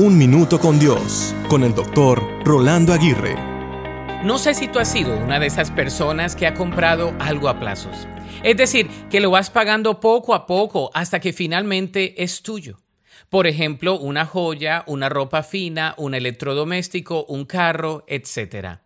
Un Minuto con Dios, con el doctor Rolando Aguirre. No sé si tú has sido una de esas personas que ha comprado algo a plazos. Es decir, que lo vas pagando poco a poco hasta que finalmente es tuyo. Por ejemplo, una joya, una ropa fina, un electrodoméstico, un carro, etc.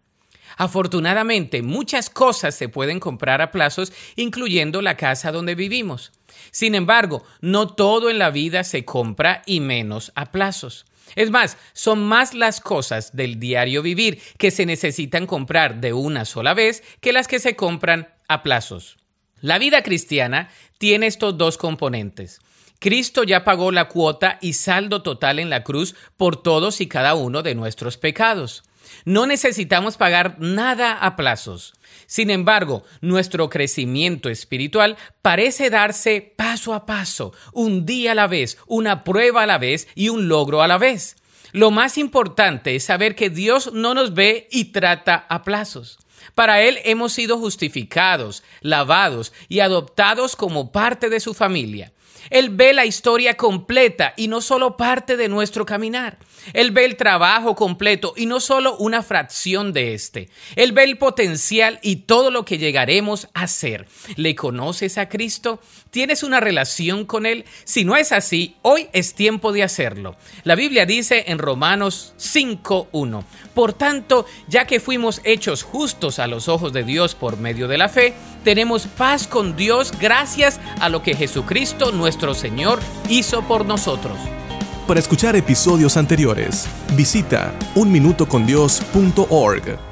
Afortunadamente, muchas cosas se pueden comprar a plazos, incluyendo la casa donde vivimos. Sin embargo, no todo en la vida se compra y menos a plazos. Es más, son más las cosas del diario vivir que se necesitan comprar de una sola vez que las que se compran a plazos. La vida cristiana tiene estos dos componentes. Cristo ya pagó la cuota y saldo total en la cruz por todos y cada uno de nuestros pecados. No necesitamos pagar nada a plazos. Sin embargo, nuestro crecimiento espiritual parece darse paso a paso, un día a la vez, una prueba a la vez y un logro a la vez. Lo más importante es saber que Dios no nos ve y trata a plazos. Para Él hemos sido justificados, lavados y adoptados como parte de su familia. Él ve la historia completa y no solo parte de nuestro caminar. Él ve el trabajo completo y no solo una fracción de este. Él ve el potencial y todo lo que llegaremos a ser. ¿Le conoces a Cristo? ¿Tienes una relación con Él? Si no es así, hoy es tiempo de hacerlo. La Biblia dice en Romanos 5.1, Por tanto, ya que fuimos hechos a los ojos de Dios por medio de la fe, tenemos paz con Dios gracias a lo que Jesucristo nuestro Señor hizo por nosotros. Para escuchar episodios anteriores, visita unminutocondios.org.